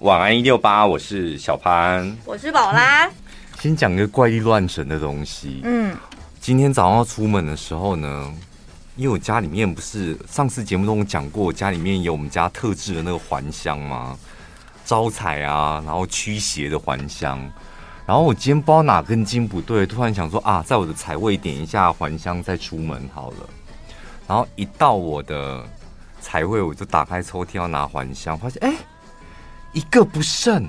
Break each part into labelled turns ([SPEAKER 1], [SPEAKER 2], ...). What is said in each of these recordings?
[SPEAKER 1] 晚安一六八，我是小潘，
[SPEAKER 2] 我是宝拉。
[SPEAKER 1] 先讲一个怪力乱神的东西。嗯，今天早上要出门的时候呢，因为我家里面不是上次节目中讲过，家里面有我们家特制的那个还香吗？招财啊，然后驱邪的还香。然后我今天不知道哪根筋不对，突然想说啊，在我的财位点一下还香再出门好了。然后一到我的财位，我就打开抽屉要拿还香，发现哎。一个不剩，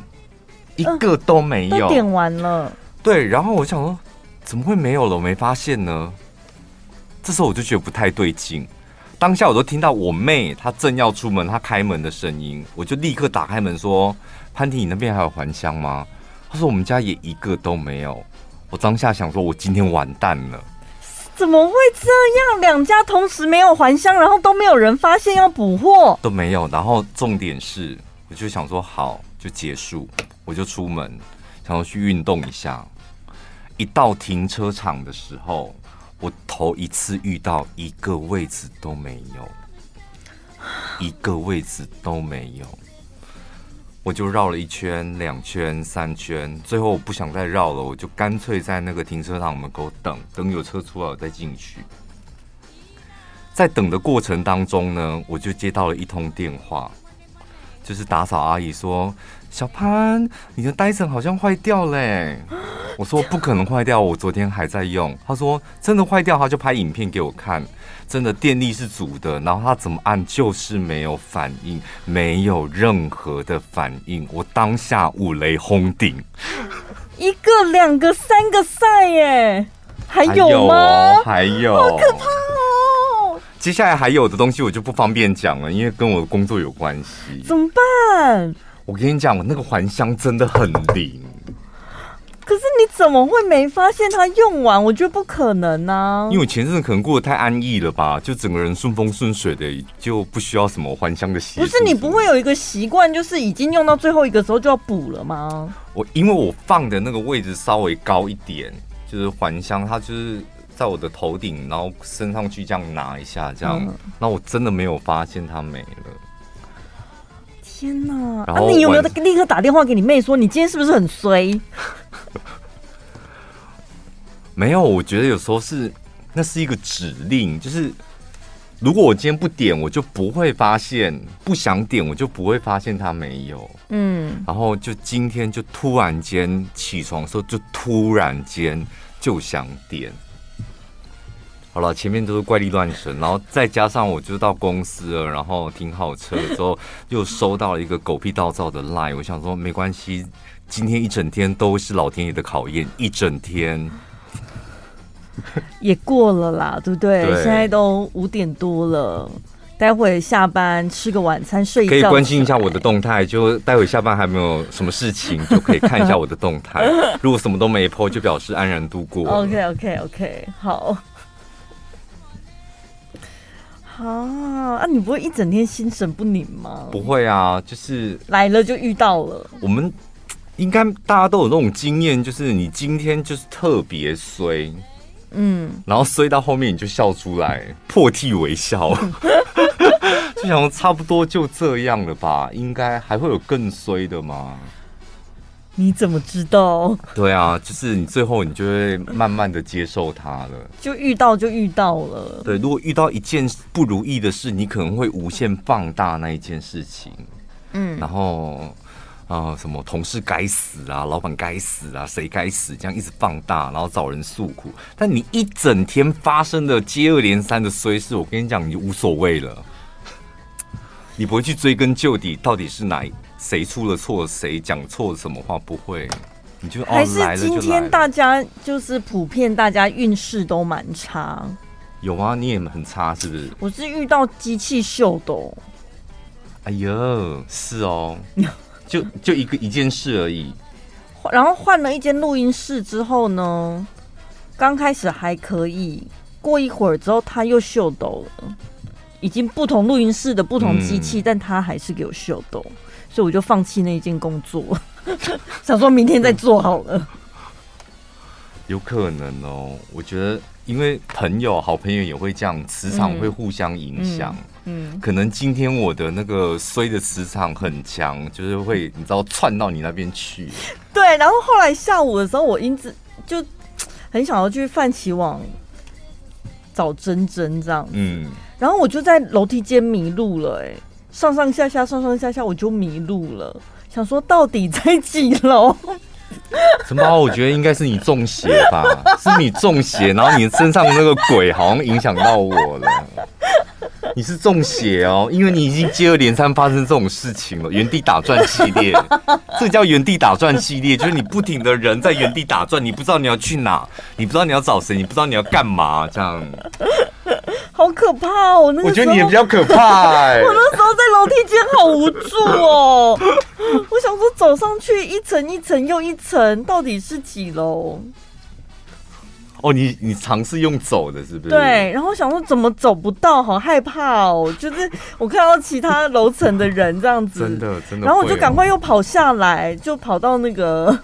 [SPEAKER 1] 一个都没有，
[SPEAKER 2] 都点完了。
[SPEAKER 1] 对，然后我想说，怎么会没有了？我没发现呢。这时候我就觉得不太对劲。当下我都听到我妹她正要出门，她开门的声音，我就立刻打开门说：“潘婷，你那边还有还乡吗？”她说：“我们家也一个都没有。”我当下想说：“我今天完蛋了。”
[SPEAKER 2] 怎么会这样？两家同时没有还乡，然后都没有人发现要补货，
[SPEAKER 1] 都没有。然后重点是。我就想说好，就结束，我就出门，想要去运动一下。一到停车场的时候，我头一次遇到一个位置都没有，一个位置都没有。我就绕了一圈、两圈、三圈，最后我不想再绕了，我就干脆在那个停车场门口等，等有车出来我再进去。在等的过程当中呢，我就接到了一通电话。就是打扫阿姨说：“小潘，你的戴森好像坏掉嘞。”我说：“不可能坏掉，我昨天还在用。”他说：“真的坏掉，他就拍影片给我看，真的电力是足的，然后他怎么按就是没有反应，没有任何的反应。”我当下五雷轰顶，
[SPEAKER 2] 一个、两个、三个赛耶，还有吗？
[SPEAKER 1] 还有，还有，
[SPEAKER 2] 好可怕哦！
[SPEAKER 1] 接下来还有的东西我就不方便讲了，因为跟我的工作有关系。
[SPEAKER 2] 怎么办？
[SPEAKER 1] 我跟你讲，我那个还香真的很灵。
[SPEAKER 2] 可是你怎么会没发现它用完？我觉得不可能啊！
[SPEAKER 1] 因为我前阵子可能过得太安逸了吧，就整个人顺风顺水的，就不需要什么还香的习惯。
[SPEAKER 2] 不是你不会有一个习惯，就是已经用到最后一个时候就要补了吗？
[SPEAKER 1] 我因为我放的那个位置稍微高一点，就是还香，它就是。在我的头顶，然后升上去这样拿一下，这样，那、嗯、我真的没有发现它没了。
[SPEAKER 2] 天哪！然后、啊、你有没有立刻打电话给你妹说，你今天是不是很衰？
[SPEAKER 1] 没有，我觉得有时候是那是一个指令，就是如果我今天不点，我就不会发现；不想点，我就不会发现它没有。嗯，然后就今天就突然间起床的时候，就突然间就想点。好了，前面都是怪力乱神，然后再加上我就到公司了，然后停好车之后又收到了一个狗屁倒灶的 line，我想说没关系，今天一整天都是老天爷的考验，一整天
[SPEAKER 2] 也过了啦，对不对？对，现在都五点多了，待会下班吃个晚餐睡一觉，
[SPEAKER 1] 可以关心一下我的动态，就待会下班还没有什么事情，就可以看一下我的动态。如果什么都没 po，就表示安然度过。
[SPEAKER 2] OK OK OK，好。啊啊！你不会一整天心神不宁吗？
[SPEAKER 1] 不会啊，就是
[SPEAKER 2] 来了就遇到了。
[SPEAKER 1] 我们应该大家都有那种经验，就是你今天就是特别衰，嗯，然后衰到后面你就笑出来，破涕为笑，就想说差不多就这样了吧？应该还会有更衰的吗？
[SPEAKER 2] 你怎么知道？
[SPEAKER 1] 对啊，就是你最后你就会慢慢的接受它了。
[SPEAKER 2] 就遇到就遇到了。
[SPEAKER 1] 对，如果遇到一件不如意的事，你可能会无限放大那一件事情。嗯，然后啊、呃，什么同事该死啊，老板该死啊，谁该死，这样一直放大，然后找人诉苦。但你一整天发生的接二连三的衰事，我跟你讲，你就无所谓了。你不会去追根究底，到底是哪一？谁出了错？谁讲错什么话？不会，你就
[SPEAKER 2] 还是今天大家就是普遍大家运势都蛮差。
[SPEAKER 1] 有啊，你也很差是不是？
[SPEAKER 2] 我是遇到机器秀的。
[SPEAKER 1] 哎呦，是哦，就就一个一件事而已。
[SPEAKER 2] 然后换了一间录音室之后呢，刚开始还可以，过一会儿之后他又秀抖了。已经不同录音室的不同机器，嗯，但他还是给我秀逗。所以我就放弃那一件工作，想说明天再做好了。
[SPEAKER 1] 有可能哦，我觉得因为朋友、好朋友也会这样，磁场会互相影响，嗯嗯。嗯，可能今天我的那个衰的磁场很强，就是会你知道窜到你那边去。
[SPEAKER 2] 对，然后后来下午的时候，我因此就很想要去泛起网找珍珍这样子，嗯，然后我就在楼梯间迷路了，哎，上上下下上上下下我就迷路了，想说到底在几楼？
[SPEAKER 1] 什么？我觉得应该是你中邪吧，是你中邪，然后你身上的那个鬼好像影响到我了。你是中邪哦，因为你已经接二连三发生这种事情了，原地打转系列，这叫原地打转系列，就是你不停的人在原地打转，你不知道你要去哪，你不知道你要找谁，你不知道你要干嘛，这样。
[SPEAKER 2] 好可怕哦！那个、
[SPEAKER 1] 我觉得你也比较可怕。
[SPEAKER 2] 我那时候在楼梯间好无助哦，我想说走上去一层一层又一层，到底是几楼？
[SPEAKER 1] 哦，你你尝试用走的，是不是？
[SPEAKER 2] 对，然后想说怎么走不到，好害怕哦。就是我看到其他楼层的人这样子，
[SPEAKER 1] 真的真的。
[SPEAKER 2] 然后我就赶快又跑下来，就跑到那个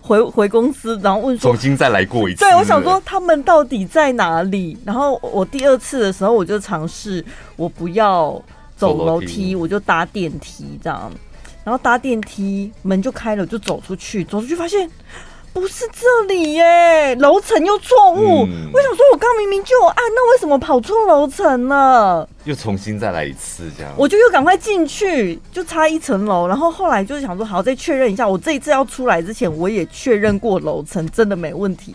[SPEAKER 2] 回回公司，然后问说，
[SPEAKER 1] 重新再来过一次。
[SPEAKER 2] 对，我想说他们到底在哪里？然后我第二次的时候，我就尝试我不要走楼梯，我就搭电梯这样。然后搭电梯门就开了，就走出去，走出去发现。不是这里耶，楼层又错误。嗯、我想说，我刚明明就有按，那为什么跑错楼层了？
[SPEAKER 1] 又重新再来一次，这样。
[SPEAKER 2] 我就又赶快进去，就差一层楼。然后后来就是想说，好，再确认一下。我这一次要出来之前，我也确认过楼层真的没问题。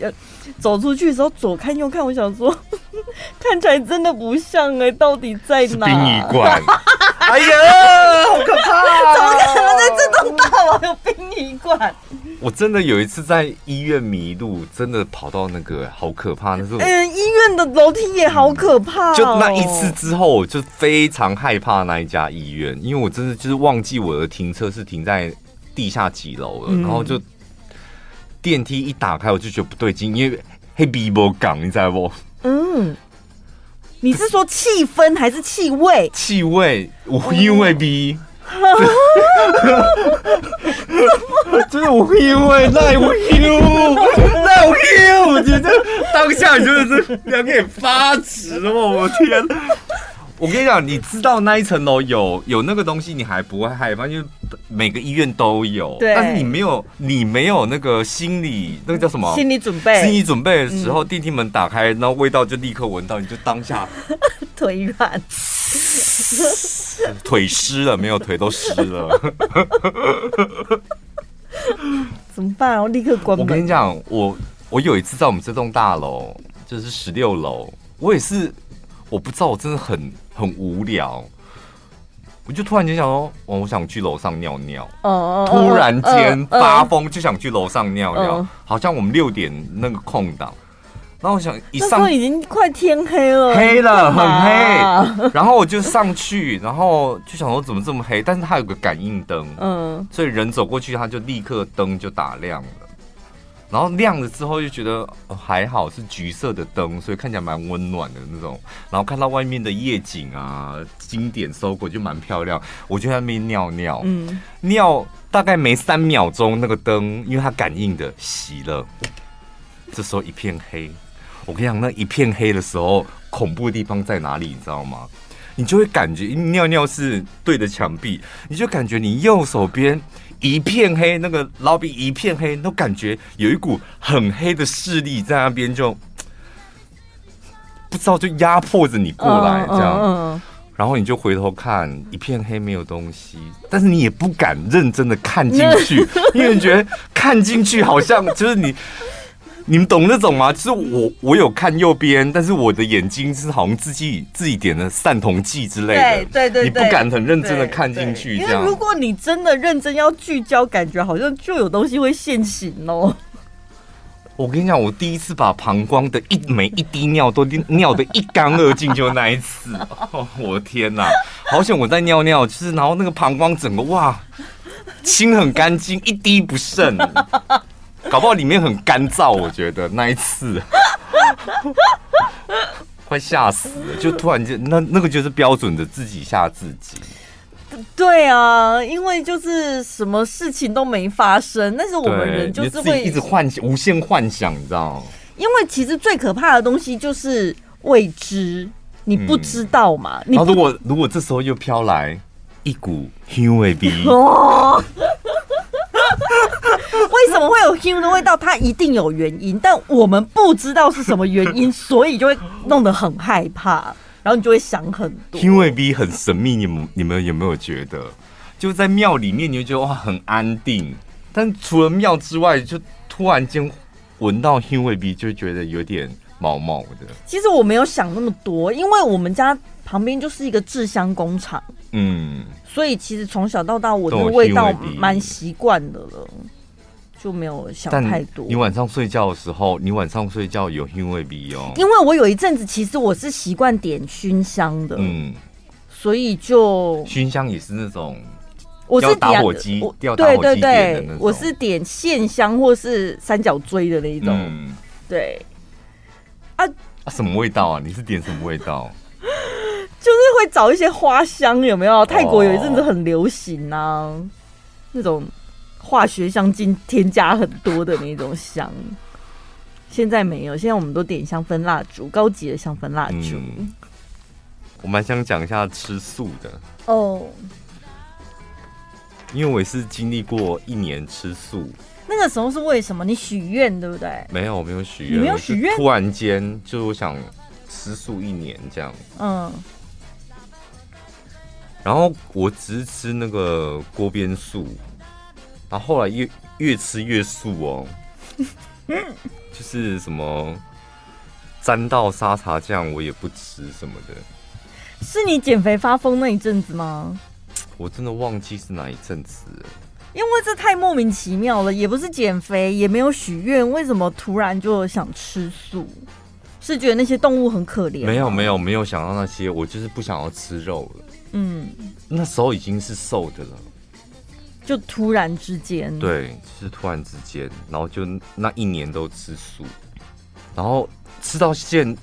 [SPEAKER 2] 走出去的时候，左看右看，我想说，看起来真的不像哎，到底在哪？殡仪馆。
[SPEAKER 1] 哎呀，好可怕、啊！
[SPEAKER 2] 怎么可能在这栋大楼有殡仪馆？
[SPEAKER 1] 我真的有一次在医院迷路，真的跑到那个，好可怕！那是
[SPEAKER 2] 嗯，医院的楼梯也好可怕、哦。
[SPEAKER 1] 就那一次之后，我就非常害怕那一家医院，因为我真的就是忘记我的停车是停在地下几楼了，嗯、然后就电梯一打开，我就觉得不对劲，因为黑鼻波港，你知道不？嗯。
[SPEAKER 2] 你是说气氛还是气味？
[SPEAKER 1] 气味，我因为 B，就是我因为赖我 Q，赖我 Q，我觉得当下就是两个人发直了，我天！我跟你讲，你知道那一层楼有有那个东西，你还不会害怕，因为每个医院都有。对。但是你没有，你没有那个心理，那个叫什么？
[SPEAKER 2] 心理准备。
[SPEAKER 1] 心理准备的时候，嗯、电梯门打开，然后味道就立刻闻到，你就当下
[SPEAKER 2] 腿软，
[SPEAKER 1] 腿湿了，没有腿都湿了。
[SPEAKER 2] 怎么办？我立刻关门。
[SPEAKER 1] 我跟你讲，我我有一次在我们这栋大楼，就是十六楼，我也是。我不知道，我真的很很无聊，我就突然间想说，哦，我想去楼上尿尿。哦，突然间发疯，就想去楼上尿尿。好像我们六点那个空档，然后我想一上，
[SPEAKER 2] 已经快天黑了，
[SPEAKER 1] 黑了很黑。然后我就上去，然后就想说怎么这么黑？但是它有个感应灯，嗯，所以人走过去，它就立刻灯就打亮了。然后亮了之后就觉得还好是橘色的灯，所以看起来蛮温暖的那种。然后看到外面的夜景啊，经典收获就蛮漂亮。我就在那边尿尿，嗯，尿大概没三秒钟，那个灯因为它感应的熄了。这时候一片黑，我跟你讲，那一片黑的时候，恐怖的地方在哪里？你知道吗？你就会感觉尿尿是对着墙壁，你就感觉你右手边。一片黑，那个 lobby 一片黑，都感觉有一股很黑的势力在那边，就不知道就压迫着你过来这样，然后你就回头看，一片黑没有东西，但是你也不敢认真的看进去，因为你觉得看进去好像就是你。你们懂那种吗？就是我，我有看右边，但是我的眼睛是好像自己自己点的散瞳剂之类的，
[SPEAKER 2] 对对对，
[SPEAKER 1] 你不敢很认真的看进去。
[SPEAKER 2] 因为如果你真的认真要聚焦，感觉好像就有东西会现形哦。
[SPEAKER 1] 我跟你讲，我第一次把膀胱的一每一滴尿都尿得一干二净，就那一次。哦，我的天哪！好险我在尿尿，就是然后那个膀胱整个哇清很干净，一滴不剩。搞不好里面很干燥，我觉得那一次 快吓死了，就突然间那那个就是标准的自己吓自己。
[SPEAKER 2] 对啊，因为就是什么事情都没发生，但是我们人就是会
[SPEAKER 1] 一直幻想、无限幻想，你知道吗？
[SPEAKER 2] 因为其实最可怕的东西就是未知。你不知道嘛？
[SPEAKER 1] 嗯、
[SPEAKER 2] 你
[SPEAKER 1] 然后如果如果这时候又飘来一股香味，为
[SPEAKER 2] 什么会有香的味道？它一定有原因，但我们不知道是什么原因，所以就会弄得很害怕，然后你就会想很多。
[SPEAKER 1] 香味比很神秘，你们你们有没有觉得？就在庙里面，你就觉得哇很安定，但除了庙之外，就突然间闻到香味比，就觉得有点毛毛的。
[SPEAKER 2] 其实我没有想那么多，因为我们家旁边就是一个制香工厂，嗯，所以其实从小到大我的味道蛮习惯的了，就没有想太多。
[SPEAKER 1] 你晚上睡觉的时候，你晚上睡觉有香味鼻哦？
[SPEAKER 2] 因为我有一阵子其实我是习惯点熏香的，嗯，所以就
[SPEAKER 1] 熏香也是那种。
[SPEAKER 2] 我是点
[SPEAKER 1] 打火机，对
[SPEAKER 2] 对对，我是点线香或是三角锥的那一种，嗯、对。啊，
[SPEAKER 1] 啊，什么味道啊？你是点什么味道？
[SPEAKER 2] 就是会找一些花香，有没有？泰国有一阵子很流行啊，哦、那种化学香精添加很多的那种香。现在没有，现在我们都点香氛蜡烛，高级的香氛蜡烛。嗯、
[SPEAKER 1] 我蛮想讲一下吃素的
[SPEAKER 2] 哦。
[SPEAKER 1] 因为我也是经历过一年吃素，
[SPEAKER 2] 那个时候是为什么？你许愿对不对？
[SPEAKER 1] 没有，我没有许愿，
[SPEAKER 2] 没有许愿。
[SPEAKER 1] 突然间就我想吃素一年这样，嗯。然后我只是吃那个锅边素，然后后来越越吃越素哦，就是什么沾到沙茶酱我也不吃什么的。
[SPEAKER 2] 是你减肥发疯那一阵子吗？
[SPEAKER 1] 我真的忘记是哪一阵子了，
[SPEAKER 2] 因为这太莫名其妙了，也不是减肥，也没有许愿，为什么突然就想吃素？是觉得那些动物很可怜？
[SPEAKER 1] 没有，没有，没有想到那些，我就是不想要吃肉了。嗯，那时候已经是瘦的了，
[SPEAKER 2] 就突然之间，
[SPEAKER 1] 对，就是突然之间，然后就那一年都吃素，然后吃到现。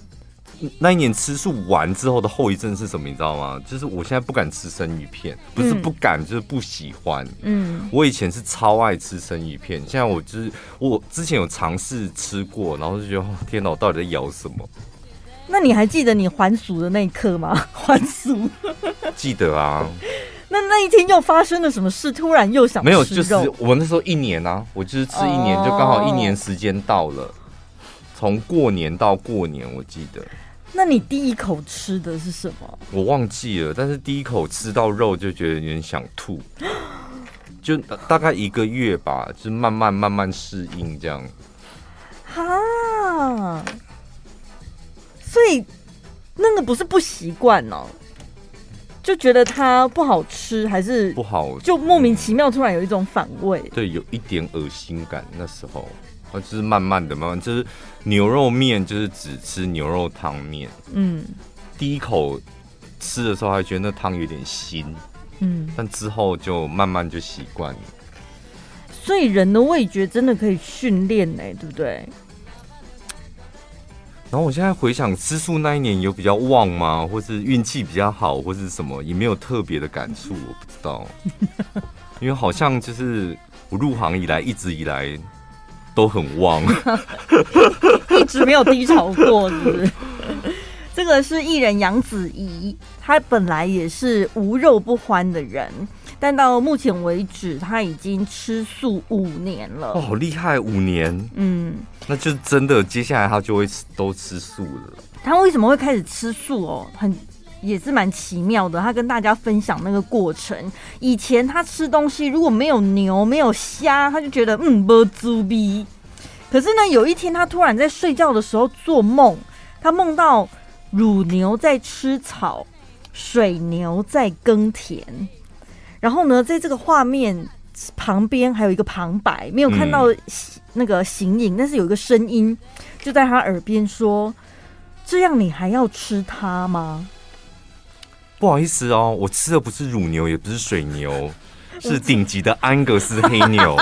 [SPEAKER 1] 那一年吃素完之后的后遗症是什么？你知道吗？就是我现在不敢吃生鱼片，不是不敢，嗯、就是不喜欢。嗯，我以前是超爱吃生鱼片，现在我就是我之前有尝试吃过，然后就觉得天哪，我到底在咬什么？
[SPEAKER 2] 那你还记得你还俗的那一刻吗？还俗？
[SPEAKER 1] 记得啊。
[SPEAKER 2] 那那一天又发生了什么事？突然又想？
[SPEAKER 1] 没有，就是我那时候一年啊，我就是吃一年，就刚好一年时间到了，从过年到过年，我记得。
[SPEAKER 2] 那你第一口吃的是什么？
[SPEAKER 1] 我忘记了，但是第一口吃到肉就觉得有点想吐，就大概一个月吧，就慢慢慢慢适应这样。
[SPEAKER 2] 哈，所以那个不是不习惯哦，就觉得它不好吃，还是
[SPEAKER 1] 不好，
[SPEAKER 2] 就莫名其妙突然有一种反胃，
[SPEAKER 1] 对，有一点恶心感那时候。就是慢慢的，慢慢就是牛肉面，就是只吃牛肉汤面。嗯，第一口吃的时候还觉得那汤有点腥，嗯，但之后就慢慢就习惯了。
[SPEAKER 2] 所以人的味觉真的可以训练呢，对不对？
[SPEAKER 1] 然后我现在回想吃素那一年有比较旺吗？或是运气比较好，或是什么也没有特别的感触，我不知道。因为好像就是我入行以来，一直以来。都很旺，
[SPEAKER 2] 一直没有低潮过，是不是？这个是艺人杨子怡，他本来也是无肉不欢的人，但到目前为止，他已经吃素五年了。
[SPEAKER 1] 哦，好厉害，五年，嗯，那就真的接下来他就会都吃素了。
[SPEAKER 2] 他为什么会开始吃素哦？很。也是蛮奇妙的，他跟大家分享那个过程。以前他吃东西如果没有牛没有虾，他就觉得嗯不猪逼。可是呢，有一天他突然在睡觉的时候做梦，他梦到乳牛在吃草，水牛在耕田。然后呢，在这个画面旁边还有一个旁白，没有看到那个形影，但是有一个声音就在他耳边说：“这样你还要吃它吗？”
[SPEAKER 1] 不好意思哦，我吃的不是乳牛，也不是水牛，是顶级的安格斯黑牛。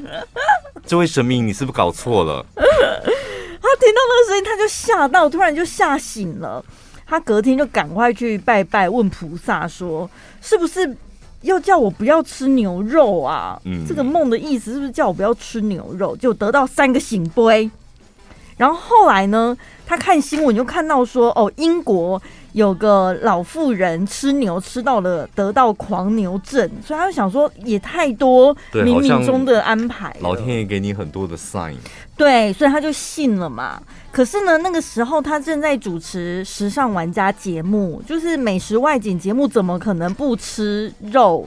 [SPEAKER 1] 这位神明，你是不是搞错了？他
[SPEAKER 2] 听到那个声音，他就吓到，突然就吓醒了。他隔天就赶快去拜拜，问菩萨说：“是不是要叫我不要吃牛肉啊？”嗯，这个梦的意思是不是叫我不要吃牛肉？就得到三个醒杯。然后后来呢，他看新闻就看到说，哦，英国有个老妇人吃牛吃到了得到狂牛症，所以他就想说，也太多冥冥中的安排，
[SPEAKER 1] 老天爷给你很多的 sign。
[SPEAKER 2] 对，所以他就信了嘛。可是呢，那个时候他正在主持《时尚玩家》节目，就是美食外景节目，怎么可能不吃肉？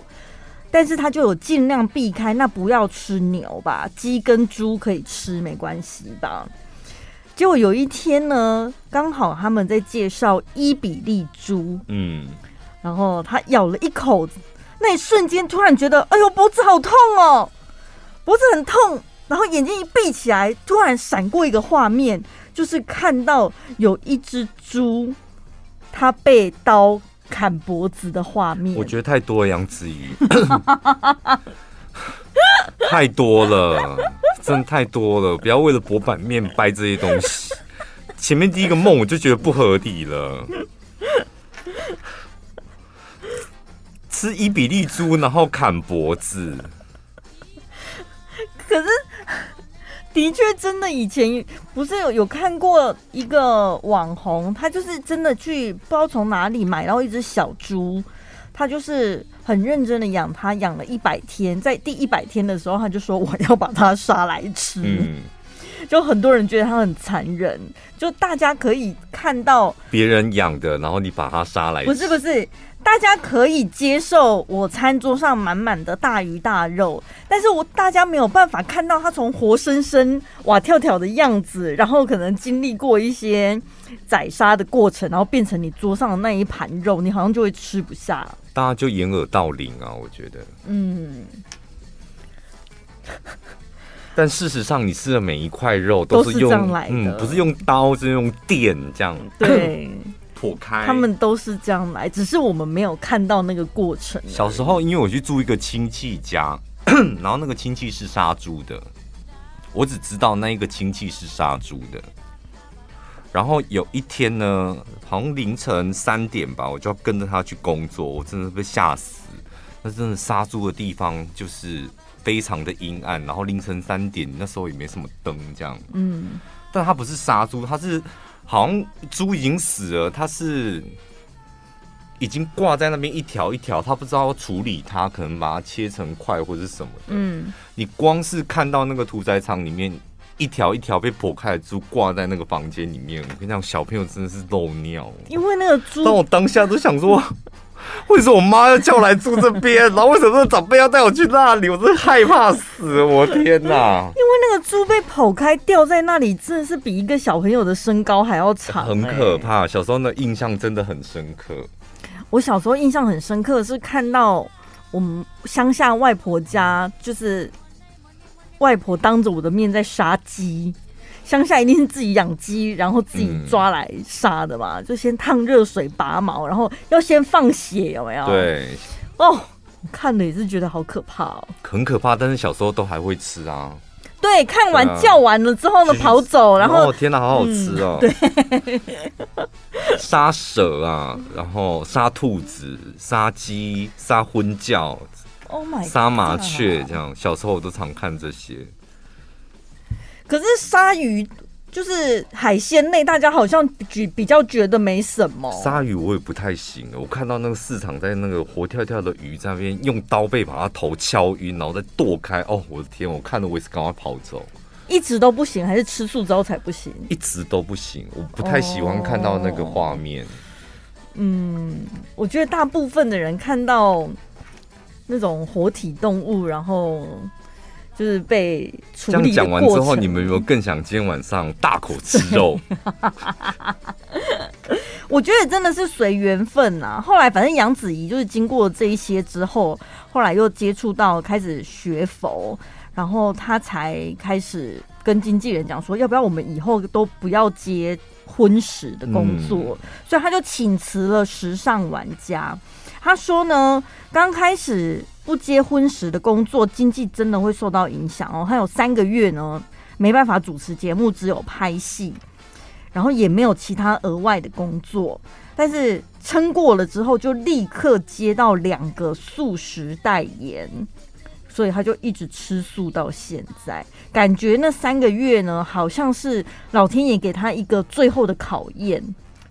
[SPEAKER 2] 但是他就有尽量避开，那不要吃牛吧，鸡跟猪可以吃，没关系吧。结果有一天呢，刚好他们在介绍伊比利猪，嗯，然后他咬了一口，那一瞬间突然觉得，哎呦，脖子好痛哦，脖子很痛。然后眼睛一闭起来，突然闪过一个画面，就是看到有一只猪，它被刀砍脖子的画面。
[SPEAKER 1] 我觉得太多了，杨子怡，太多了，真的太多了。不要为了博版面掰这些东西。前面第一个梦我就觉得不合理了，吃伊比利猪然后砍脖子，
[SPEAKER 2] 可是。的确，真的以前不是有有看过一个网红，他就是真的去不知道从哪里买到一只小猪，他就是很认真的养它，养了一百天，在第一百天的时候，他就说我要把它杀来吃，嗯、就很多人觉得他很残忍，就大家可以看到
[SPEAKER 1] 别人养的，然后你把它杀来吃，
[SPEAKER 2] 不是不是。大家可以接受我餐桌上满满的大鱼大肉，但是我大家没有办法看到它从活生生哇跳跳的样子，然后可能经历过一些宰杀的过程，然后变成你桌上的那一盘肉，你好像就会吃不下。
[SPEAKER 1] 大家就掩耳盗铃啊，我觉得。嗯。但事实上，你吃的每一块肉都是用。嗯，不是用刀，是用电这样。
[SPEAKER 2] 对。
[SPEAKER 1] 破开，
[SPEAKER 2] 他们都是这样来，只是我们没有看到那个过程。
[SPEAKER 1] 小时候，因为我去住一个亲戚家，然后那个亲戚是杀猪的，我只知道那一个亲戚是杀猪的。然后有一天呢，好像凌晨三点吧，我就要跟着他去工作，我真的被吓死。那真的杀猪的地方就是非常的阴暗，然后凌晨三点那时候也没什么灯，这样。嗯，但他不是杀猪，他是。好像猪已经死了，他是已经挂在那边一条一条，他不知道要处理它，可能把它切成块或者什么的。嗯，你光是看到那个屠宰场里面一条一条被剖开的猪挂在那个房间里面，我跟你讲，小朋友真的是漏尿。
[SPEAKER 2] 因为那个猪，
[SPEAKER 1] 但我当下都想说。为什么我妈要叫我来住这边？然后为什么长辈要带我去那里？我真的害怕死！我天哪！
[SPEAKER 2] 因为那个猪被剖开吊在那里，真的是比一个小朋友的身高还要长，
[SPEAKER 1] 很可怕。小时候的印象真的很深刻。
[SPEAKER 2] 我小时候印象很深刻是看到我们乡下外婆家，就是外婆当着我的面在杀鸡。乡下一定是自己养鸡，然后自己抓来杀的嘛，嗯、就先烫热水拔毛，然后要先放血，有没有？
[SPEAKER 1] 对。
[SPEAKER 2] 哦，看了也是觉得好可怕哦。
[SPEAKER 1] 很可怕，但是小时候都还会吃啊。
[SPEAKER 2] 对，看完叫完了之后呢，跑走，然后、
[SPEAKER 1] 哦、天哪，好好吃哦。
[SPEAKER 2] 嗯、对。
[SPEAKER 1] 杀蛇啊，然后杀兔子，杀鸡，杀昏叫
[SPEAKER 2] ，Oh my，
[SPEAKER 1] 杀麻雀，这样，小时候我都常看这些。
[SPEAKER 2] 可是鲨鱼就是海鲜类，大家好像比比较觉得没什么。
[SPEAKER 1] 鲨鱼我也不太行，我看到那个市场在那个活跳跳的鱼在那边用刀背把它头敲晕，然后再剁开。哦，我的天！我看了我也是赶快跑走。
[SPEAKER 2] 一直都不行，还是吃素之后才不行？
[SPEAKER 1] 一直都不行，我不太喜欢看到那个画面。哦。
[SPEAKER 2] 嗯，我觉得大部分的人看到那种活体动物，然后。就是被处理
[SPEAKER 1] 这样讲完之后，你们有没有更想今天晚上大口吃肉？
[SPEAKER 2] 我觉得真的是随缘分呐。后来反正杨子怡就是经过这一些之后，后来又接触到开始学佛，然后他才开始跟经纪人讲说，要不要我们以后都不要接荤食的工作？嗯、所以他就请辞了时尚玩家。他说呢，刚开始。不结婚时的工作，经济真的会受到影响哦。他有三个月呢，没办法主持节目，只有拍戏，然后也没有其他额外的工作。但是撑过了之后，就立刻接到两个素食代言，所以他就一直吃素到现在。感觉那三个月呢，好像是老天爷给他一个最后的考验。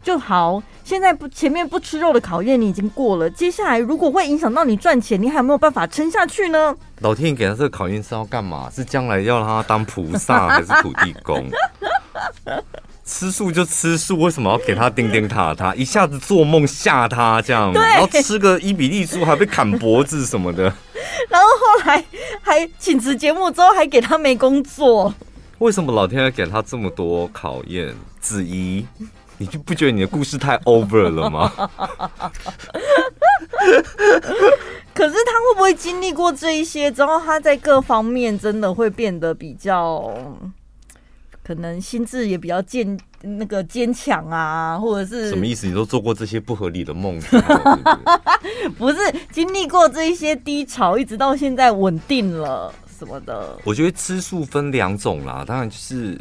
[SPEAKER 2] 就好，现在不前面不吃肉的考验你已经过了，接下来如果会影响到你赚钱，你还有没有办法撑下去呢？
[SPEAKER 1] 老天爷给他这个考验是要干嘛？是将来要让他当菩萨还是土地公？吃素就吃素，为什么要给他钉钉塔塔？一下子做梦吓他这样，然后吃个伊比利猪还被砍脖子什么的，
[SPEAKER 2] 然后后来还请辞节目之后还给他没工作。
[SPEAKER 1] 为什么老天爷给他这么多考验？子怡，你就不觉得你的故事太 over 了吗？
[SPEAKER 2] 可是他会不会经历过这一些之后，他在各方面真的会变得比较？可能心智也比较坚那个坚强啊，或者是
[SPEAKER 1] 什么意思？你都做过这些不合理的梦，是不，是
[SPEAKER 2] 不是经历过这一些低潮，一直到现在稳定了什么的？
[SPEAKER 1] 我觉得吃素分两种啦，当然就是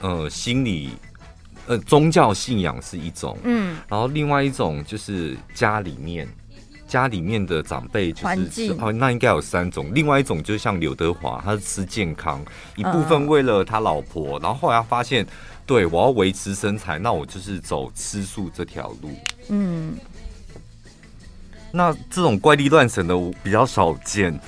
[SPEAKER 1] 呃心理呃宗教信仰是一种，嗯，然后另外一种就是家里面。家里面的长辈就是吃哦，那应该有三种。另外一种就是像刘德华，他是吃健康，一部分为了他老婆，然后后来他发现，对，我要维持身材，那我就是走吃素这条路。嗯。那这种怪力乱神的我比较少见，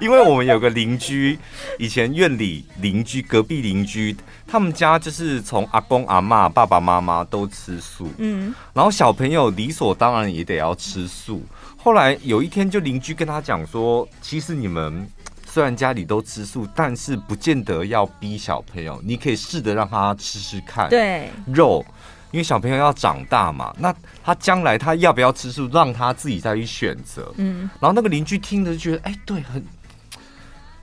[SPEAKER 1] 因为我们有个邻居，以前院里邻居隔壁邻居，他们家就是从阿公阿妈、爸爸妈妈都吃素，嗯，然后小朋友理所当然也得要吃素。后来有一天，就邻居跟他讲说，其实你们虽然家里都吃素，但是不见得要逼小朋友，你可以试着让他吃吃看，
[SPEAKER 2] 对，
[SPEAKER 1] 肉。因为小朋友要长大嘛，那他将来他要不要吃素，让他自己再去选择。嗯，然后那个邻居听着就觉得，哎，对，很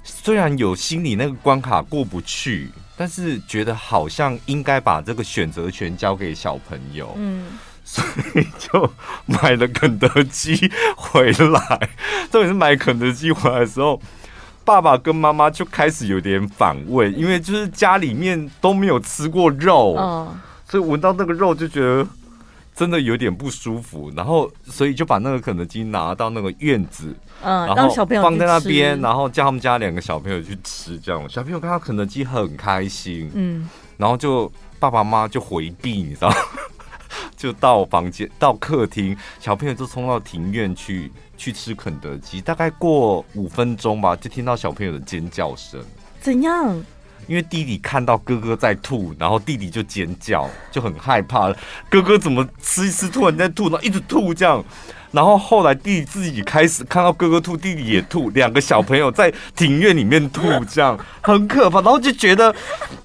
[SPEAKER 1] 虽然有心里那个关卡过不去，但是觉得好像应该把这个选择权交给小朋友。嗯，所以就买了肯德基回来。重点是买肯德基回来的时候，爸爸跟妈妈就开始有点反胃，因为就是家里面都没有吃过肉。哦所以闻到那个肉就觉得真的有点不舒服，然后所以就把那个肯德基拿到那个院子，嗯，然后放在那边，然后叫他们家两个小朋友去吃，这样小朋友看到肯德基很开心，嗯，然后就爸爸妈妈就回避，你知道，就到房间到客厅，小朋友就冲到庭院去去吃肯德基，大概过五分钟吧，就听到小朋友的尖叫声，
[SPEAKER 2] 怎样？
[SPEAKER 1] 因为弟弟看到哥哥在吐，然后弟弟就尖叫，就很害怕。哥哥怎么吃一吃突然在吐，然后一直吐这样。然后后来弟弟自己开始看到哥哥吐，弟弟也吐，两个小朋友在庭院里面吐，这样很可怕。然后就觉得，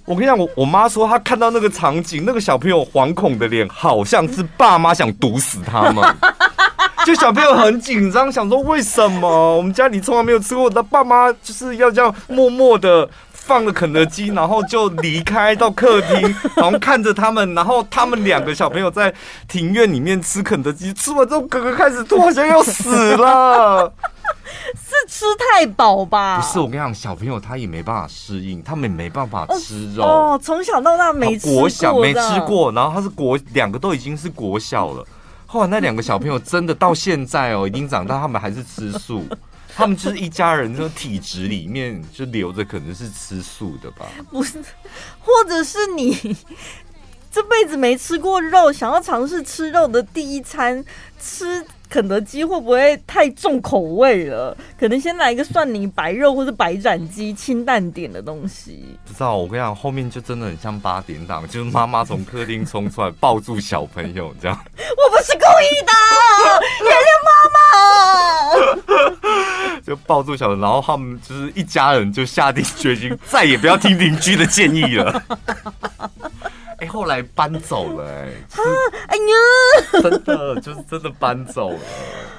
[SPEAKER 1] 我跟你讲，我我妈说她看到那个场景，那个小朋友惶恐的脸，好像是爸妈想毒死他们。就小朋友很紧张，想说为什么我们家里从来没有吃过，那爸妈就是要这样默默的。放了肯德基，然后就离开到客厅，然后看着他们，然后他们两个小朋友在庭院里面吃肯德基，吃完之后哥哥开始吐，好像要死了。
[SPEAKER 2] 是吃太饱吧？
[SPEAKER 1] 不是，我跟你讲，小朋友他也没办法适应，他们也没办法吃肉。
[SPEAKER 2] 哦，从小到大没吃过，
[SPEAKER 1] 国小没吃过，然后他是国两个都已经是国小了。后来那两个小朋友真的到现在哦，已经长大，他们还是吃素。他们就是一家人，这种体质里面就留着可能是吃素的吧？
[SPEAKER 2] 不是，或者是你这辈子没吃过肉，想要尝试吃肉的第一餐吃。肯德基会不会太重口味了？可能先来一个蒜泥白肉或者白斩鸡，清淡点的东西。
[SPEAKER 1] 不知道，我跟你讲，后面就真的很像八点档，就是妈妈从客厅冲出来抱住小朋友这样。
[SPEAKER 2] 我不是故意的，原谅妈妈。
[SPEAKER 1] 就抱住小朋友，然后他们就是一家人就下定决心，再也不要听邻居的建议了。哎、欸，后来搬走了、欸，哎，哎呀，真的就是真的搬走了，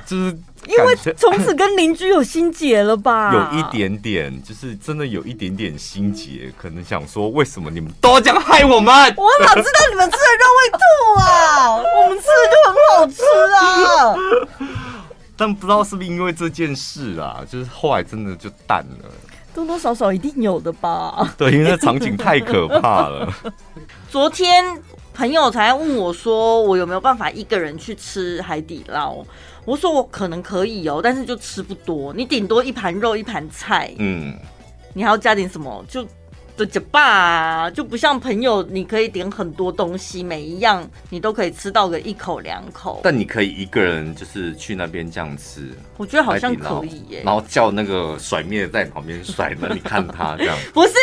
[SPEAKER 1] 就是
[SPEAKER 2] 因为从此跟邻居有心结了吧？
[SPEAKER 1] 有一点点，就是真的有一点点心结，可能想说，为什么你们都要这样害我们？
[SPEAKER 2] 我哪知道你们吃的肉会吐啊？我们吃的就很好吃啊！
[SPEAKER 1] 但不知道是不是因为这件事啊，就是后来真的就淡了。
[SPEAKER 2] 多多少少一定有的吧？
[SPEAKER 1] 对，因为那场景太可怕了。
[SPEAKER 2] 昨天朋友才问我说，我有没有办法一个人去吃海底捞？我说我可能可以哦，但是就吃不多，你顶多一盘肉一盘菜，
[SPEAKER 1] 嗯，
[SPEAKER 2] 你还要加点什么就。的酒吧就不像朋友，你可以点很多东西，每一样你都可以吃到个一口两口。
[SPEAKER 1] 但你可以一个人就是去那边这样吃，
[SPEAKER 2] 我觉得好像可以耶。
[SPEAKER 1] 然后叫那个甩面在旁边甩，那你看他这样。
[SPEAKER 2] 不是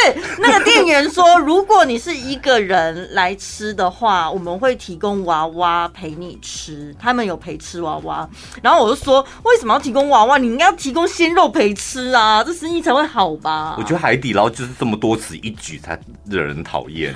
[SPEAKER 2] 那个店员说，如果你是一个人来吃的话，我们会提供娃娃陪你吃，他们有陪吃娃娃。然后我就说，为什么要提供娃娃？你应该要提供鲜肉陪吃啊，这生意才会好吧？
[SPEAKER 1] 我觉得海底捞就是这么多次。一举才惹人讨厌。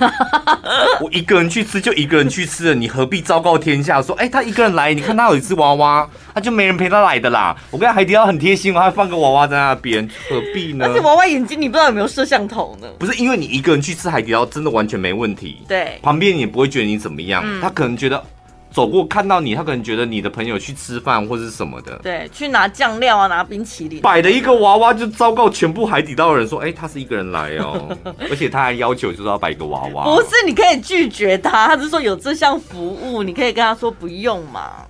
[SPEAKER 1] 我一个人去吃就一个人去吃了，你何必昭告天下说，哎、欸，他一个人来，你看他有一只娃娃，他就没人陪他来的啦。我跟海底捞很贴心，我还放个娃娃在那边，何必呢？
[SPEAKER 2] 而且娃娃眼睛你不知道有没有摄像头呢？
[SPEAKER 1] 不是，因为你一个人去吃海底捞，真的完全没问题。
[SPEAKER 2] 对，
[SPEAKER 1] 旁边也不会觉得你怎么样，嗯、他可能觉得。走过看到你，他可能觉得你的朋友去吃饭或者是什么的，
[SPEAKER 2] 对，去拿酱料啊，拿冰淇淋，
[SPEAKER 1] 摆了一个娃娃就昭告全部海底捞的人说，哎、欸，他是一个人来哦，而且他还要求就是要摆一个娃娃，
[SPEAKER 2] 不是，你可以拒绝他，他是说有这项服务，你可以跟他说不用嘛。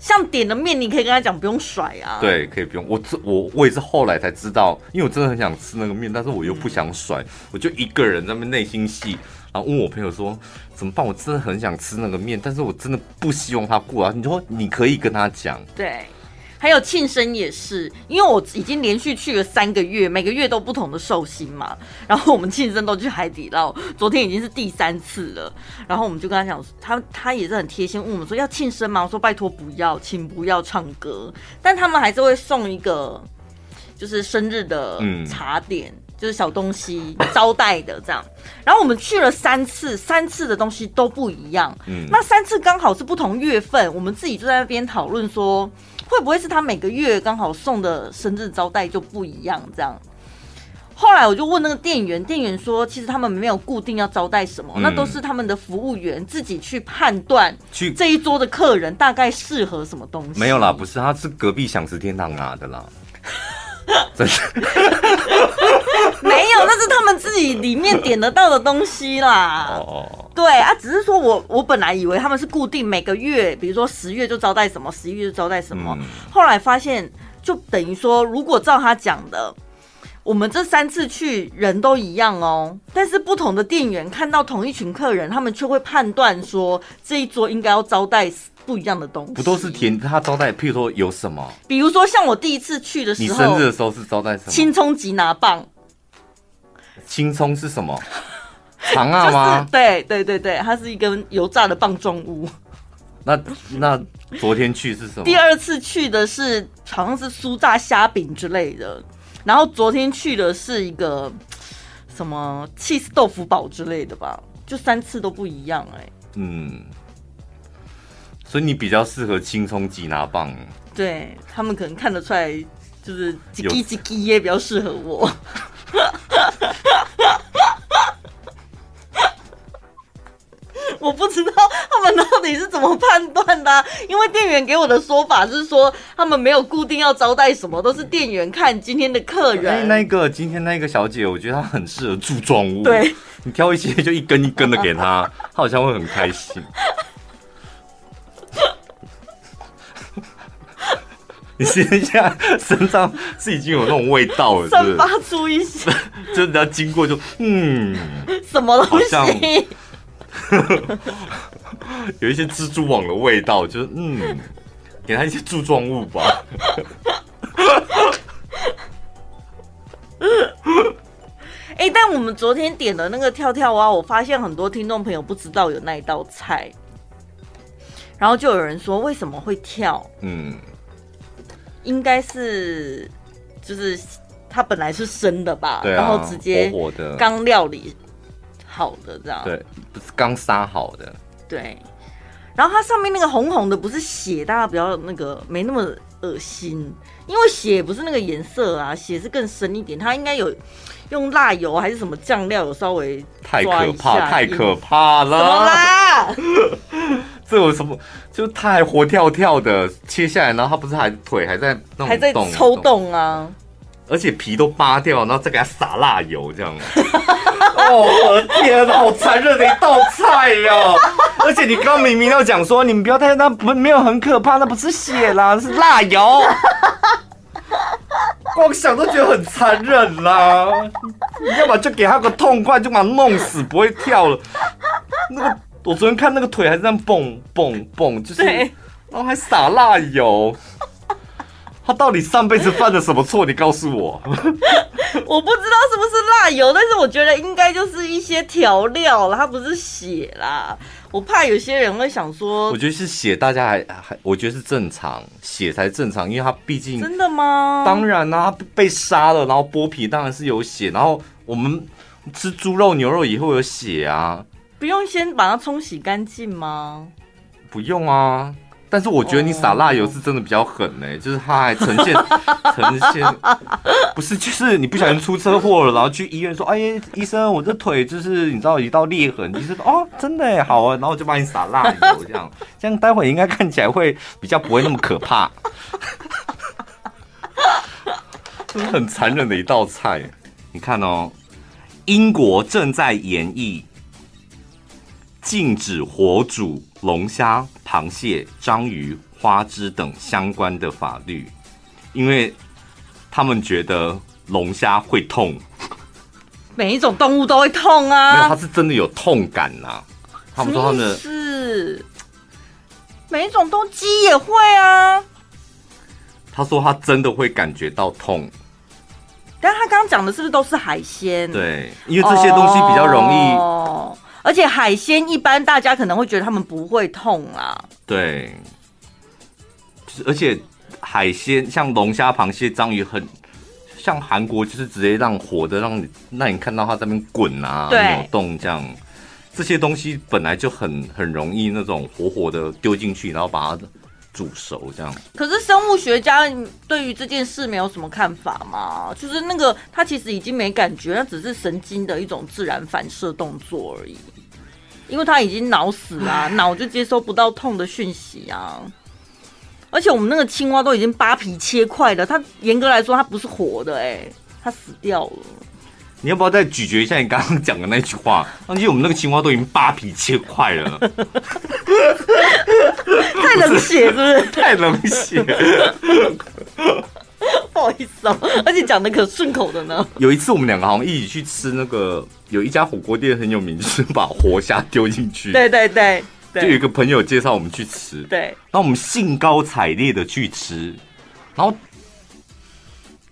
[SPEAKER 2] 像点的面，你可以跟他讲不用甩啊。
[SPEAKER 1] 对，可以不用。我这我我也是后来才知道，因为我真的很想吃那个面，但是我又不想甩，嗯、我就一个人在那边内心戏。然后问我朋友说怎么办？我真的很想吃那个面，但是我真的不希望他过来。你说你可以跟他讲。
[SPEAKER 2] 对，还有庆生也是，因为我已经连续去了三个月，每个月都不同的寿星嘛。然后我们庆生都去海底捞，昨天已经是第三次了。然后我们就跟他讲，他他也是很贴心，问我们说要庆生吗？我说拜托不要，请不要唱歌，但他们还是会送一个就是生日的茶点。嗯就是小东西 招待的这样，然后我们去了三次，三次的东西都不一样。嗯，那三次刚好是不同月份，我们自己就在那边讨论说，会不会是他每个月刚好送的生日招待就不一样这样。后来我就问那个店员，店员说其实他们没有固定要招待什么，那都是他们的服务员自己去判断，去这一桌的客人大概适合什么东西。
[SPEAKER 1] 没有啦，不是，他是隔壁享食天堂拿的啦。真的
[SPEAKER 2] 没有，那是他们自己里面点得到的东西啦。哦，对啊，只是说我我本来以为他们是固定每个月，比如说十月就招待什么，十一月就招待什么。嗯、后来发现，就等于说，如果照他讲的，我们这三次去人都一样哦，但是不同的店员看到同一群客人，他们却会判断说这一桌应该要招待。不一样的东西，
[SPEAKER 1] 不都是甜？他招待，譬如说有什么？
[SPEAKER 2] 比如说像我第一次去的时候，
[SPEAKER 1] 你生日的时候是招待什么？
[SPEAKER 2] 青葱吉拿棒。
[SPEAKER 1] 青葱是什么？长啊吗？
[SPEAKER 2] 对对对对，它是一根油炸的棒状物。
[SPEAKER 1] 那那昨天去是什么？
[SPEAKER 2] 第二次去的是好像是酥炸虾饼之类的，然后昨天去的是一个什么 cheese 豆腐堡之类的吧？就三次都不一样哎、欸。嗯。
[SPEAKER 1] 所以你比较适合青葱吉拿棒，
[SPEAKER 2] 对他们可能看得出来，就是叽叽叽叽也比较适合我。我不知道他们到底是怎么判断的，因为店员给我的说法是说，他们没有固定要招待什么，都是店员看今天的客人。
[SPEAKER 1] 哎，那个今天那个小姐，我觉得她很适合柱状物。
[SPEAKER 2] 对，
[SPEAKER 1] 你挑一些就一根一根的给她，她好像会很开心。你现在身上是已经有那种味道了，
[SPEAKER 2] 散发出一些，
[SPEAKER 1] 就人家经过就嗯，
[SPEAKER 2] 什么东西？
[SPEAKER 1] 有一些蜘蛛网的味道，就是嗯，给他一些柱状物吧。
[SPEAKER 2] 哎、欸，但我们昨天点的那个跳跳蛙，我发现很多听众朋友不知道有那一道菜，然后就有人说为什么会跳？嗯。应该是，就是它本来是生的吧，
[SPEAKER 1] 对啊、
[SPEAKER 2] 然后直接刚料理好的这样，
[SPEAKER 1] 对，不是刚杀好的，
[SPEAKER 2] 对。然后它上面那个红红的不是血，大家不要那个没那么恶心，因为血不是那个颜色啊，血是更深一点，它应该有用辣油还是什么酱料，有稍微
[SPEAKER 1] 太可怕，太可怕了，
[SPEAKER 2] 怎么啦？
[SPEAKER 1] 这有什么？就它还活跳跳的切下来，然后它不是还腿还在那
[SPEAKER 2] 还在抽动啊？
[SPEAKER 1] 而且皮都扒掉，然后再给它撒辣油，这样。哦，我的天，好残忍的一道菜呀、哦！而且你刚刚明明要讲说，你们不要太那不没有很可怕，那不是血啦，是辣油。光想都觉得很残忍啦！你要么就给他个痛快，就把他弄死，不会跳了。那个我昨天看那个腿还是这样蹦蹦蹦，就是，然后还撒辣油。他到底上辈子犯了什么错？你告诉我。
[SPEAKER 2] 我不知道是不是辣油，但是我觉得应该就是一些调料了，它不是血啦。我怕有些人会想说，
[SPEAKER 1] 我觉得是血，大家还还，我觉得是正常，血才正常，因为他毕竟
[SPEAKER 2] 真的吗？
[SPEAKER 1] 当然啦、被杀了，然后剥皮当然是有血，然后我们吃猪肉、牛肉也会有血啊。
[SPEAKER 2] 不用先把它冲洗干净吗？
[SPEAKER 1] 不用啊。但是我觉得你撒辣油是真的比较狠呢、欸，oh. 就是它还呈现呈现，不是就是你不小心出车祸了，然后去医院说，哎，医生，我这腿就是你知道有一道裂痕，医生说，哦，真的哎，好啊，然后就帮你撒辣油，这样这样待会应该看起来会比较不会那么可怕，这是很残忍的一道菜，你看哦，英国正在研议禁止火煮龙虾。螃蟹、章鱼、花枝等相关的法律，因为他们觉得龙虾会痛，
[SPEAKER 2] 每一种动物都会痛啊。
[SPEAKER 1] 没有，它是真的有痛感呐、啊。他们说他们的
[SPEAKER 2] 是每一种都鸡也会啊。
[SPEAKER 1] 他说他真的会感觉到痛，
[SPEAKER 2] 但他刚刚讲的是不是都是海鲜？
[SPEAKER 1] 对，因为这些东西比较容易。
[SPEAKER 2] 哦而且海鲜一般大家可能会觉得他们不会痛啊。
[SPEAKER 1] 对，而且海鲜像龙虾、螃蟹、章鱼很像韩国，就是直接让火的让你让你看到它在那边滚啊、扭动这样。这些东西本来就很很容易那种活活的丢进去，然后把它煮熟这样。
[SPEAKER 2] 可是生物学家对于这件事没有什么看法吗？就是那个他其实已经没感觉，那只是神经的一种自然反射动作而已。因为他已经脑死了啊，脑就接收不到痛的讯息啊。而且我们那个青蛙都已经扒皮切块了，它严格来说它不是活的哎，它死掉了。
[SPEAKER 1] 你要不要再咀嚼一下你刚刚讲的那句话？而且我们那个青蛙都已经扒皮切块了，
[SPEAKER 2] 太冷血是不是？
[SPEAKER 1] 太冷血。
[SPEAKER 2] 不好意思哦，而且讲的可顺口的呢。
[SPEAKER 1] 有一次我们两个好像一起去吃那个，有一家火锅店很有名，就是把活虾丢进去。
[SPEAKER 2] 对对对，
[SPEAKER 1] 就有一个朋友介绍我们去吃。
[SPEAKER 2] 对，
[SPEAKER 1] 然后我们兴高采烈的去吃，然后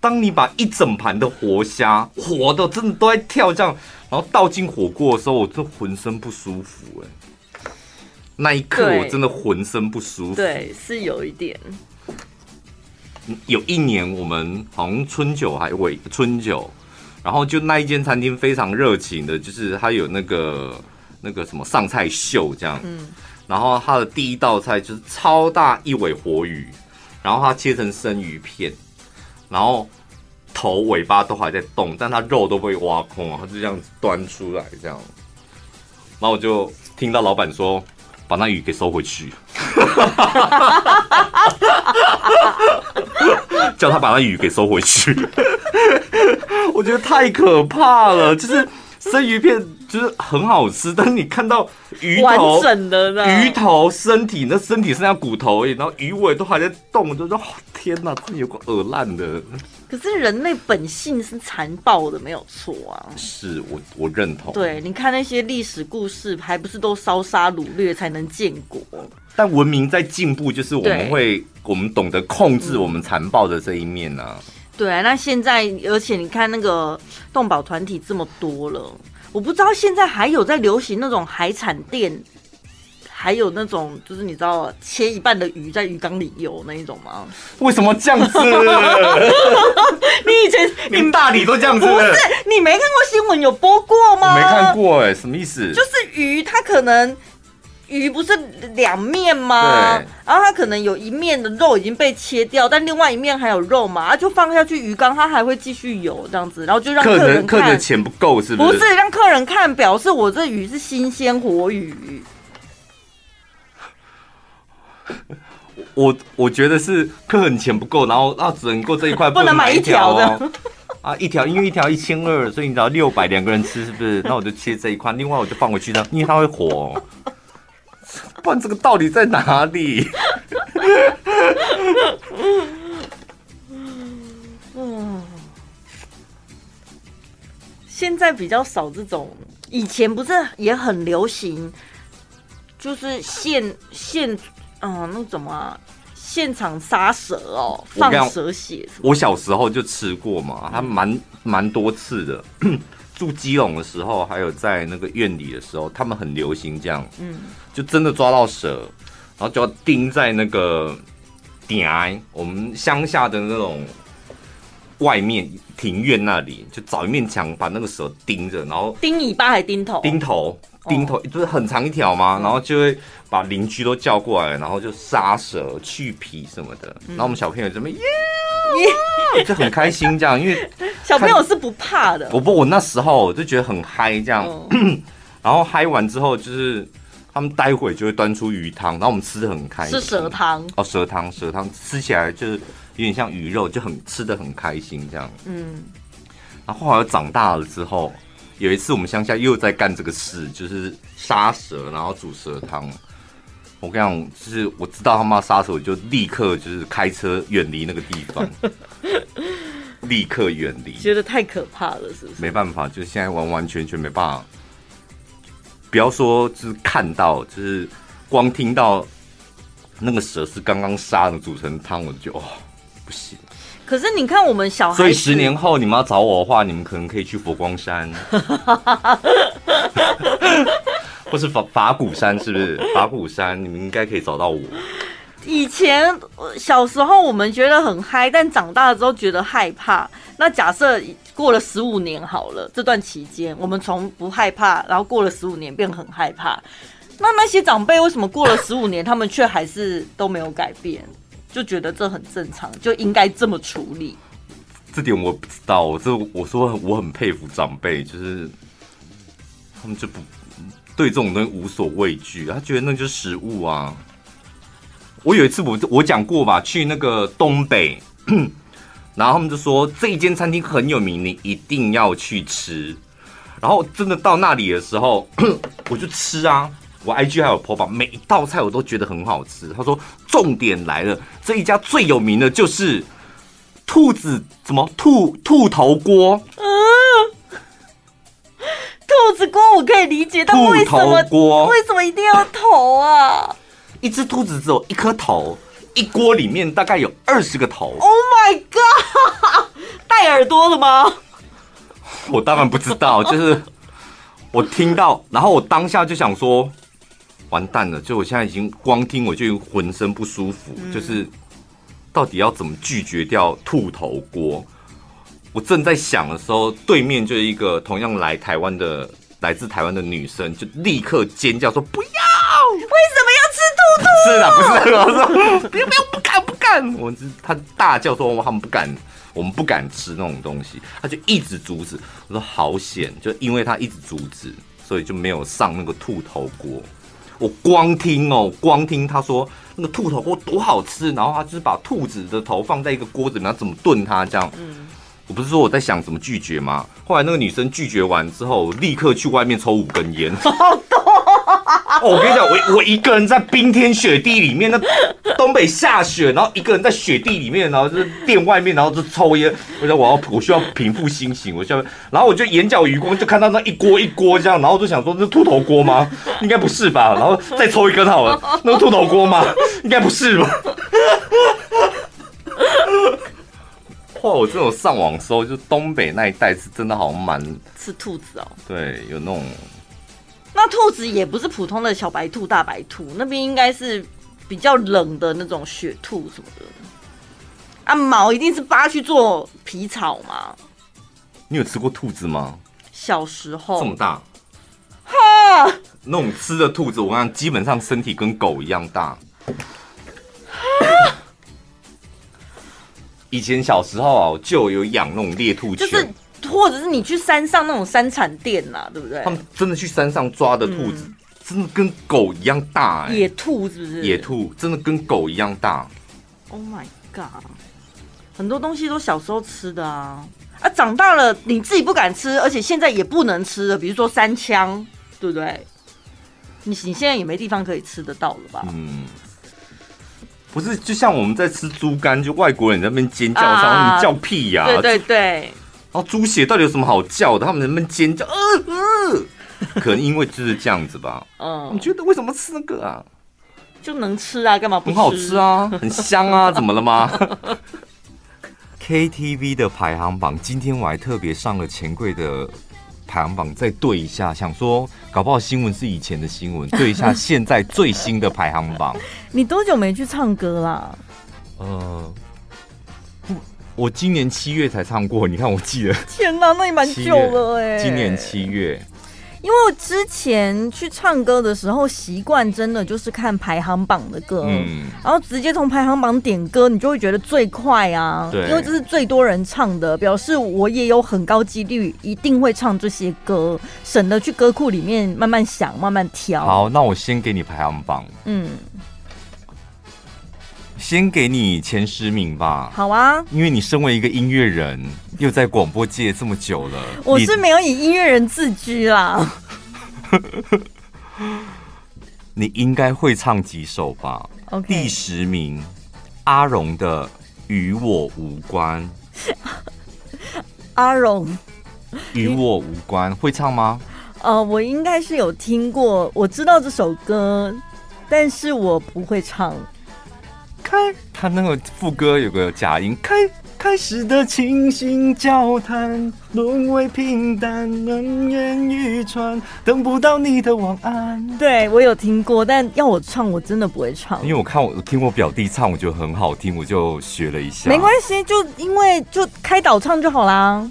[SPEAKER 1] 当你把一整盘的活虾，活的真的都在跳这样，然后倒进火锅的时候，我就浑身不舒服哎。那一刻我真的浑身不舒服。
[SPEAKER 2] 对，是有一点。
[SPEAKER 1] 有一年，我们好像春酒还尾春酒，然后就那一间餐厅非常热情的，就是它有那个那个什么上菜秀这样，嗯，然后它的第一道菜就是超大一尾活鱼，然后它切成生鱼片，然后头尾巴都还在动，但它肉都被挖空了，他就这样子端出来这样，然后我就听到老板说。把那鱼给收回去，叫他把那鱼给收回去。我觉得太可怕了，就是生鱼片就是很好吃，但是你看到鱼头
[SPEAKER 2] 完整的
[SPEAKER 1] 鱼头身体，那身体剩下骨头而已，然后鱼尾都还在动，就说天哪，这有个耳烂的。
[SPEAKER 2] 可是人类本性是残暴的，没有错啊。
[SPEAKER 1] 是我我认同。
[SPEAKER 2] 对，你看那些历史故事，还不是都烧杀掳掠才能建国？
[SPEAKER 1] 但文明在进步，就是我们会，我们懂得控制我们残暴的这一面呢。
[SPEAKER 2] 对啊，那现在，而且你看那个动保团体这么多了，我不知道现在还有在流行那种海产店。还有那种，就是你知道切一半的鱼在鱼缸里游那一种吗？
[SPEAKER 1] 为什么这样子？
[SPEAKER 2] 你以前
[SPEAKER 1] 你们大理都这样子？
[SPEAKER 2] 不是，你没看过新闻有播过吗？
[SPEAKER 1] 没看过哎、欸，什么意思？
[SPEAKER 2] 就是鱼，它可能鱼不是两面吗？然后它可能有一面的肉已经被切掉，但另外一面还有肉嘛，它就放下去鱼缸，它还会继续游这样子，然后就让客人看。
[SPEAKER 1] 客人钱不够是不是？
[SPEAKER 2] 不是，让客人看，表示我这鱼是新鲜活鱼。
[SPEAKER 1] 我我觉得是客人钱不够，然后那只能够这一块 不能买一条的。啊，一条因为一条一千二，所以你只要六百两个人吃是不是？那我就切这一块，另外我就放回去，这样因为它会活。不然这个到底在哪里？
[SPEAKER 2] 嗯，现在比较少这种，以前不是也很流行，就是现现嗯，那怎么啊？现场杀蛇哦，放蛇血。
[SPEAKER 1] 我小时候就吃过嘛，还蛮蛮多次的。住基隆的时候，还有在那个院里的时候，他们很流行这样，嗯，就真的抓到蛇，然后就要钉在那个顶，我们乡下的那种外面庭院那里，就找一面墙把那个蛇钉着，然后
[SPEAKER 2] 钉尾巴还钉头？
[SPEAKER 1] 钉头，钉头，不是很长一条吗？然后就会把邻居都叫过来，然后就杀蛇、去皮什么的，然后我们小朋友这么耶。就很开心这样，因为
[SPEAKER 2] 小朋友是不怕的。
[SPEAKER 1] 我不，我那时候我就觉得很嗨这样，嗯、然后嗨完之后，就是他们待会就会端出鱼汤，然后我们吃的很开心。
[SPEAKER 2] 是蛇汤
[SPEAKER 1] 哦，蛇汤，蛇汤吃起来就是有点像鱼肉，就很吃的很开心这样。嗯，然后后来长大了之后，有一次我们乡下又在干这个事，就是杀蛇，然后煮蛇汤。我跟你讲，就是我知道他妈杀手，我就立刻就是开车远离那个地方，立刻远离。
[SPEAKER 2] 觉得太可怕了，是不是？
[SPEAKER 1] 没办法，就是现在完完全全没办法。不要说就是看到，就是光听到那个蛇是刚刚杀的煮成汤，我就哦不行。
[SPEAKER 2] 可是你看我们小孩，
[SPEAKER 1] 所以十年后你们要找我的话，你们可能可以去佛光山。或是法法鼓山，是不是法鼓山？你们应该可以找到我。
[SPEAKER 2] 以前小时候我们觉得很嗨，但长大了之后觉得害怕。那假设过了十五年好了，这段期间我们从不害怕，然后过了十五年变很害怕。那那些长辈为什么过了十五年，他们却还是都没有改变，就觉得这很正常，就应该这么处理？
[SPEAKER 1] 这点我不知道。这我说我很佩服长辈，就是他们就不。对这种东西无所畏惧，他觉得那就是食物啊。我有一次我我讲过吧，去那个东北，然后他们就说这一间餐厅很有名，你一定要去吃。然后真的到那里的时候，我就吃啊。我 IG 还有 po 吧，每一道菜我都觉得很好吃。他说重点来了，这一家最有名的就是兔子什么兔兔头锅。
[SPEAKER 2] 兔子锅我可以理解，但为什么为什么一定要头啊？
[SPEAKER 1] 一只兔子只有一颗头，一锅里面大概有二十个头。
[SPEAKER 2] Oh my god！带耳朵了吗？
[SPEAKER 1] 我当然不知道，就是我听到，然后我当下就想说，完蛋了！就我现在已经光听我就浑身不舒服，嗯、就是到底要怎么拒绝掉兔头锅？我正在想的时候，对面就是一个同样来台湾的、来自台湾的女生，就立刻尖叫说：“不要！
[SPEAKER 2] 为什么要吃兔兔？”
[SPEAKER 1] 是啊，不是我说不要不要，不敢不敢！我他大叫说：“他们不敢，我们不敢吃那种东西。”他就一直阻止。我说：“好险！”就因为他一直阻止，所以就没有上那个兔头锅。我光听哦，光听他说那个兔头锅多好吃，然后他就是把兔子的头放在一个锅子里面，怎么炖它这样。嗯我不是说我在想怎么拒绝吗？后来那个女生拒绝完之后，立刻去外面抽五根烟。哦，我跟你讲，我我一个人在冰天雪地里面，那东北下雪，然后一个人在雪地里面，然后就是店外面，然后就抽烟。我想我要我需要平复心情，我需要，然后我就眼角余光就看到那一锅一锅这样，然后就想说，这 是兔头锅吗？应该不是吧？然后再抽一根好了，那个兔头锅吗？应该不是吧？哇！我这种上网搜，就东北那一带是真的好像蛮
[SPEAKER 2] 吃兔子哦。
[SPEAKER 1] 对，有那种。
[SPEAKER 2] 那兔子也不是普通的小白兔、大白兔，那边应该是比较冷的那种雪兔什么的。啊，毛一定是扒去做皮草嘛？
[SPEAKER 1] 你有吃过兔子吗？
[SPEAKER 2] 小时候。
[SPEAKER 1] 这么大。
[SPEAKER 2] 哈。
[SPEAKER 1] 那种吃的兔子，我看基本上身体跟狗一样大。以前小时候啊，就有养那种猎兔犬，
[SPEAKER 2] 就是或者是你去山上那种山产店呐、啊，对不对？
[SPEAKER 1] 他们真的去山上抓的兔子，嗯、真的跟狗一样大、欸。
[SPEAKER 2] 野兔是不是？
[SPEAKER 1] 野兔真的跟狗一样大。
[SPEAKER 2] Oh my god！很多东西都小时候吃的啊，啊，啊，长大了你自己不敢吃，而且现在也不能吃了，比如说三枪，对不对？你你现在也没地方可以吃得到了吧？
[SPEAKER 1] 嗯，不是，就像我们在吃猪肝，就外国人在那边尖叫，
[SPEAKER 2] 啊
[SPEAKER 1] 然后你叫屁呀、啊？
[SPEAKER 2] 对对对。
[SPEAKER 1] 然后猪血到底有什么好叫的？他们能不能尖叫，呃呃，可能因为就是这样子吧。
[SPEAKER 2] 嗯，
[SPEAKER 1] 你觉得为什么吃那个啊？
[SPEAKER 2] 就能吃啊，干嘛不吃？
[SPEAKER 1] 很好吃啊，很香啊，怎么了吗？KTV 的排行榜，今天我还特别上了钱柜的排行榜，再对一下，想说搞不好新闻是以前的新闻，对一下现在最新的排行榜。
[SPEAKER 2] 你多久没去唱歌啦？
[SPEAKER 1] 呃，不，我今年七月才唱过，你看我记得。
[SPEAKER 2] 天哪，那也蛮久了哎。
[SPEAKER 1] 今年七月。
[SPEAKER 2] 因为我之前去唱歌的时候，习惯真的就是看排行榜的歌，嗯，然后直接从排行榜点歌，你就会觉得最快啊。对，因为这是最多人唱的，表示我也有很高几率一定会唱这些歌，省得去歌库里面慢慢想、慢慢挑。
[SPEAKER 1] 好，那我先给你排行榜，嗯，先给你前十名吧。
[SPEAKER 2] 好啊，
[SPEAKER 1] 因为你身为一个音乐人。又在广播界这么久了，
[SPEAKER 2] 我是没有以音乐人自居啦。
[SPEAKER 1] 你应该会唱几首吧？Okay. 第十名，阿荣的《与我无关》。
[SPEAKER 2] 阿荣，
[SPEAKER 1] 与我无关，会唱吗？
[SPEAKER 2] 呃，我应该是有听过，我知道这首歌，但是我不会唱。
[SPEAKER 1] 开，他那个副歌有个假音，开。开始的倾心交谈沦为平淡，恩怨欲传，等不到你的晚安。
[SPEAKER 2] 对，我有听过，但要我唱，我真的不会唱。
[SPEAKER 1] 因为我看我听我表弟唱，我觉得很好听，我就学了一下。
[SPEAKER 2] 没关系，就因为就开导唱就好啦。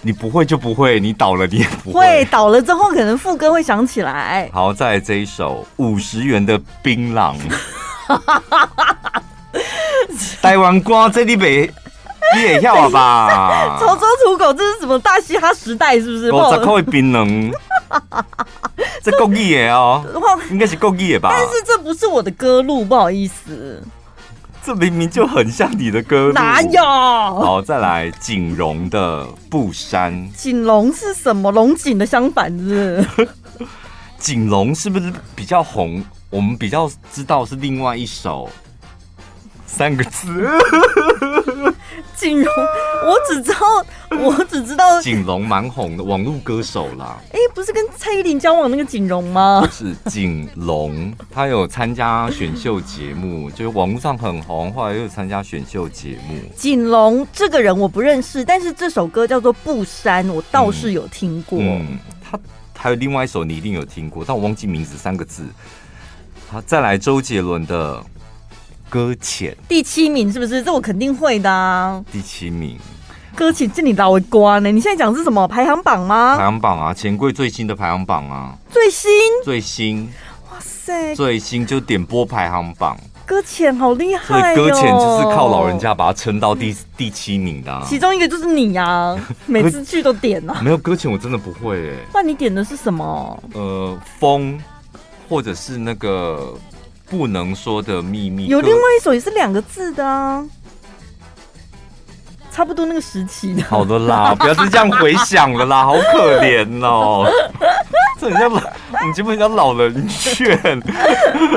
[SPEAKER 1] 你不会就不会，你倒了你也不会。
[SPEAKER 2] 会倒了之后，可能副歌会想起来。
[SPEAKER 1] 好，再来这一首五十元的槟榔。台湾歌这里没。你也要了吧？
[SPEAKER 2] 潮州土狗，这是什么大嘻哈时代？是不是？
[SPEAKER 1] 五十块的槟榔，这国语的哦，应该是国语的吧？
[SPEAKER 2] 但是这不是我的歌路，不好意思。
[SPEAKER 1] 这明明就很像你的歌路，
[SPEAKER 2] 哪有？
[SPEAKER 1] 好，再来锦荣的布衫。
[SPEAKER 2] 锦龙是什么？龙井的相反是不是？
[SPEAKER 1] 锦龙是不是比较红？我们比较知道是另外一首。三个字，
[SPEAKER 2] 锦荣，我只知道，我只知道
[SPEAKER 1] 锦荣蛮红的网络歌手啦。
[SPEAKER 2] 哎、欸，不是跟蔡依林交往那个锦荣吗？
[SPEAKER 1] 不是锦龙，他有参加选秀节目，就是网络上很红，后来又参加选秀节目。
[SPEAKER 2] 锦龙这个人我不认识，但是这首歌叫做《布衫》，我倒是有听过。嗯，
[SPEAKER 1] 嗯，他还有另外一首你一定有听过，但我忘记名字，三个字。好，再来周杰伦的。搁浅
[SPEAKER 2] 第七名是不是？这我肯定会的啊！
[SPEAKER 1] 第七名，
[SPEAKER 2] 搁浅，这你老会关呢？你现在讲的是什么排行榜吗？
[SPEAKER 1] 排行榜啊，钱柜最新的排行榜啊，
[SPEAKER 2] 最新
[SPEAKER 1] 最新，
[SPEAKER 2] 哇塞，
[SPEAKER 1] 最新就点播排行榜，
[SPEAKER 2] 搁浅好厉害，哦！
[SPEAKER 1] 所以搁浅就是靠老人家把它撑到第第七名的，啊，
[SPEAKER 2] 其中一个就是你呀，啊，每次去都点啊。
[SPEAKER 1] 没有搁浅我真的不会哎，
[SPEAKER 2] 那你点的是什么？
[SPEAKER 1] 呃，风，或者是那个。不能说的秘密，
[SPEAKER 2] 有另外一首也是两个字的啊，差不多那个时期的。
[SPEAKER 1] 好的啦，不要再这样回想了啦，好可怜哦。这人家老，你基本上老人劝。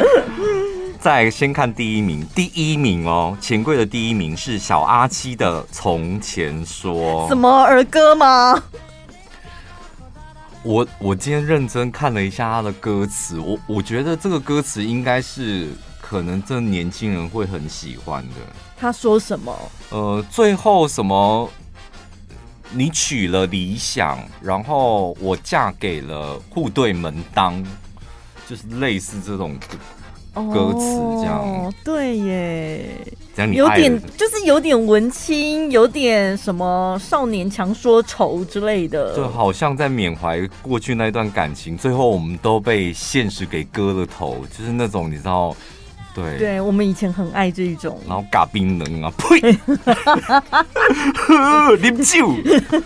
[SPEAKER 1] 再先看第一名，第一名哦，钱柜的第一名是小阿七的《从前说》。
[SPEAKER 2] 什么儿歌吗？
[SPEAKER 1] 我我今天认真看了一下他的歌词，我我觉得这个歌词应该是可能这年轻人会很喜欢的。
[SPEAKER 2] 他说什么？
[SPEAKER 1] 呃，最后什么？你娶了理想，然后我嫁给了户对门当，就是类似这种。歌词这样，
[SPEAKER 2] 哦，对耶，
[SPEAKER 1] 这样你
[SPEAKER 2] 有点就是有点文青，有点什么少年强说愁之类的，
[SPEAKER 1] 就好像在缅怀过去那段感情，最后我们都被现实给割了头，就是那种你知道，对，
[SPEAKER 2] 对我们以前很爱这一种，
[SPEAKER 1] 然后嘎冰能啊，呸，啉酒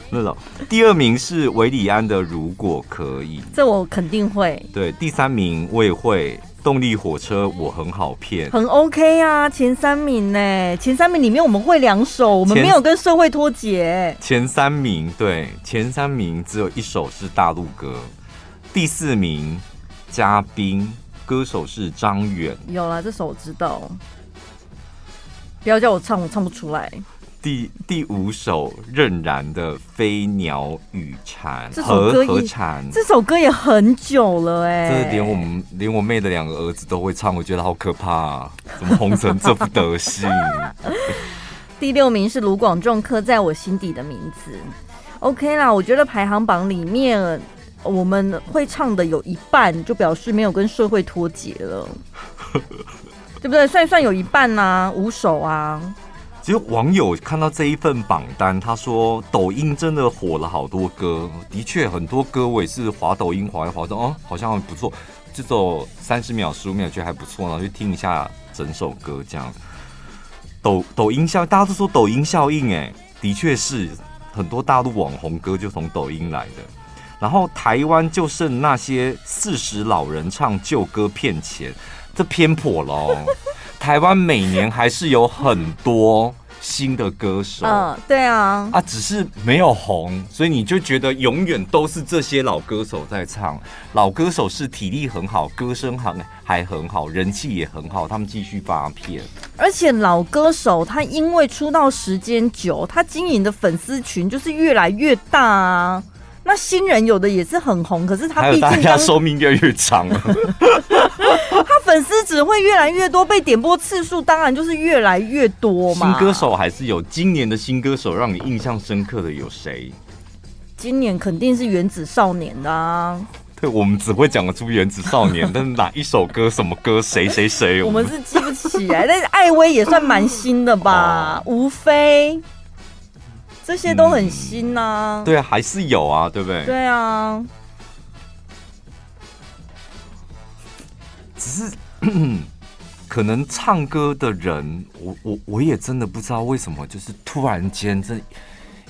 [SPEAKER 1] 那种。第二名是维礼安的如果可以，
[SPEAKER 2] 这我肯定会。
[SPEAKER 1] 对，第三名我也会。动力火车我很好骗，
[SPEAKER 2] 很 OK 啊，前三名呢？前三名里面我们会两首，我们没有跟社会脱节。
[SPEAKER 1] 前三名对，前三名只有一首是大陆歌，第四名嘉宾歌手是张远。
[SPEAKER 2] 有啦，这首我知道，不要叫我唱，我唱不出来。
[SPEAKER 1] 第第五首任然的《飞鸟与蝉》，
[SPEAKER 2] 这首歌
[SPEAKER 1] 和蝉，
[SPEAKER 2] 这首歌也很久了哎、欸，
[SPEAKER 1] 这连我们连我妹的两个儿子都会唱，我觉得好可怕、啊，怎么红成这副德行？
[SPEAKER 2] 第六名是卢广仲，刻在我心底的名字。OK 啦，我觉得排行榜里面我们会唱的有一半，就表示没有跟社会脱节了，对不对？算一算有一半呐、啊，五首啊。
[SPEAKER 1] 其实网友看到这一份榜单，他说抖音真的火了好多歌，的确很多歌我也是滑抖音滑一滑说哦，好像不错，就走三十秒十五秒觉得还不错，然后去听一下整首歌这样。抖抖音效，大家都说抖音效应，哎，的确是很多大陆网红歌就从抖音来的。然后台湾就剩那些四十老人唱旧歌骗钱，这偏颇喽。台湾每年还是有很多新的歌手，
[SPEAKER 2] 嗯，对啊，
[SPEAKER 1] 啊，只是没有红，所以你就觉得永远都是这些老歌手在唱。老歌手是体力很好，歌声还还很好，人气也很好，他们继续发片。
[SPEAKER 2] 而且老歌手他因为出道时间久，他经营的粉丝群就是越来越大啊。那新人有的也是很红，可是他毕竟
[SPEAKER 1] 他寿命越来越
[SPEAKER 2] 长 粉丝只会越来越多，被点播次数当然就是越来越多嘛。
[SPEAKER 1] 新歌手还是有，今年的新歌手让你印象深刻的有谁？
[SPEAKER 2] 今年肯定是原子少年的啊。
[SPEAKER 1] 对，我们只会讲得出原子少年，但是哪一首歌、什么歌、谁谁谁，
[SPEAKER 2] 我们是记不起来。但是艾薇也算蛮新的吧，哦、吴非。这些都很新呐、啊
[SPEAKER 1] 嗯，对啊，还是有啊，对不对？
[SPEAKER 2] 对啊，
[SPEAKER 1] 只是 可能唱歌的人，我我我也真的不知道为什么，就是突然间这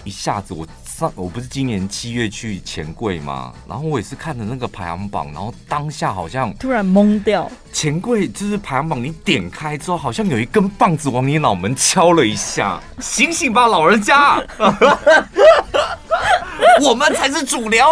[SPEAKER 1] 一下子我。上我不是今年七月去钱柜嘛？然后我也是看着那个排行榜，然后当下好像
[SPEAKER 2] 突然懵掉。
[SPEAKER 1] 钱柜就是排行榜，你点开之后，好像有一根棒子往你脑门敲了一下。醒醒吧，老人家！我们才是主流。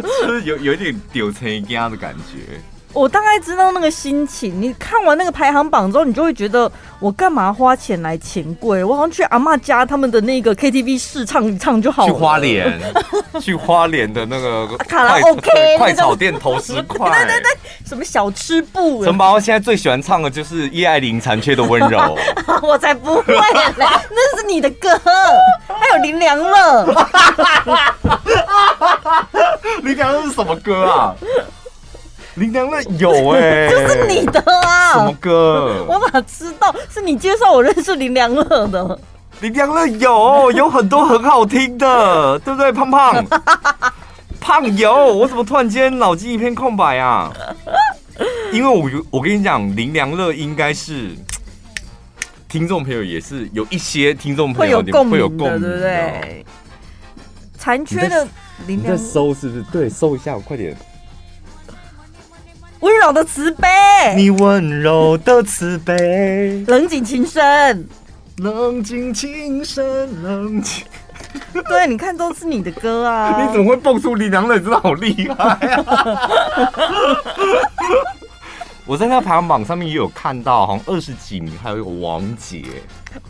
[SPEAKER 1] 就 是有有一点丢成一家的感觉。
[SPEAKER 2] 我大概知道那个心情。你看完那个排行榜之后，你就会觉得我干嘛花钱来钱柜？我好像去阿妈家他们的那个 KTV 试唱一唱就好了。
[SPEAKER 1] 去花莲，去花莲的那个
[SPEAKER 2] 卡拉 OK
[SPEAKER 1] 快炒店投十块。
[SPEAKER 2] 对对对，什么小吃部？
[SPEAKER 1] 陈宝现在最喜欢唱的就是叶爱玲《残缺的温柔》。
[SPEAKER 2] 我才不会嘞，那是你的歌。还有林良乐。
[SPEAKER 1] 林良乐是什么歌啊？林良乐有哎、欸，
[SPEAKER 2] 就是你的啊！
[SPEAKER 1] 什么歌？
[SPEAKER 2] 我哪知道是你介绍我认识林良乐的？
[SPEAKER 1] 林良乐有有很多很好听的，对不对？胖胖 胖有，我怎么突然间脑筋一片空白啊？因为我我跟你讲，林良乐应该是听众朋友也是有一些听众朋友
[SPEAKER 2] 会有共
[SPEAKER 1] 鸣，有共鸣，
[SPEAKER 2] 对不对？残缺的林良乐，
[SPEAKER 1] 你在搜是不是？对，搜一下，我快点。
[SPEAKER 2] 温柔的慈悲，
[SPEAKER 1] 你温柔的慈悲，
[SPEAKER 2] 冷静情深，
[SPEAKER 1] 冷静情深，冷静。
[SPEAKER 2] 对，你看都是你的歌啊！
[SPEAKER 1] 你怎么会蹦出林良乐？你真的好厉害啊！我在那个排行榜上面也有看到，好像二十几名，还有一个王杰。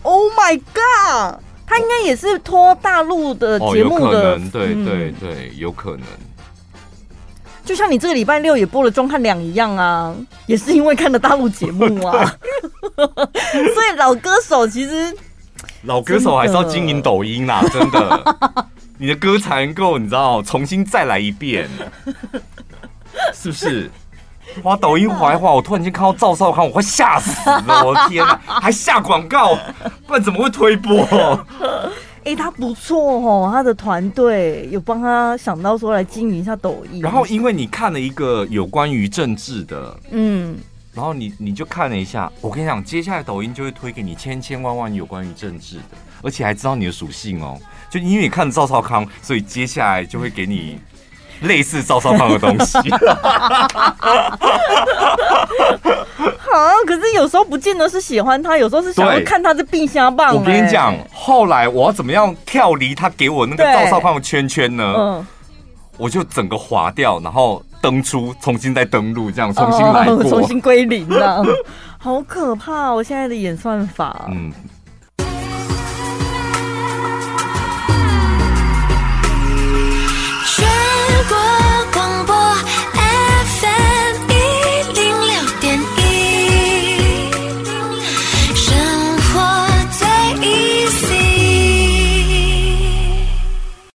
[SPEAKER 2] Oh my god！他应该也是托大陆的节目的，
[SPEAKER 1] 哦、有可能，对对对，有可能。
[SPEAKER 2] 就像你这个礼拜六也播了《钟汉良》一样啊，也是因为看了大陆节目啊，所以老歌手其实
[SPEAKER 1] 老歌手还是要经营抖音啦，真的，你的歌才能够你知道重新再来一遍，是不是？哇抖音滑一滑，我突然间看到赵少康，我快吓死了，我的天哪，还下广告，不然怎么会推播？
[SPEAKER 2] 哎、欸，他不错哦，他的团队有帮他想到说来经营一下抖音。
[SPEAKER 1] 然后因为你看了一个有关于政治的，嗯，然后你你就看了一下，我跟你讲，接下来抖音就会推给你千千万万有关于政治的，而且还知道你的属性哦。就因为你看了赵少康，所以接下来就会给你类似赵少康的东西。
[SPEAKER 2] 好，可是有时候不见得是喜欢他，有时候是想要看他的冰箱棒。
[SPEAKER 1] 我跟你讲，后来我要怎么样跳离他给我那个赵少康的圈圈呢？嗯，我就整个划掉，然后登出，重新再登录，这样重新来过，
[SPEAKER 2] 重新归零了。好可怕！我现在的演算法，嗯，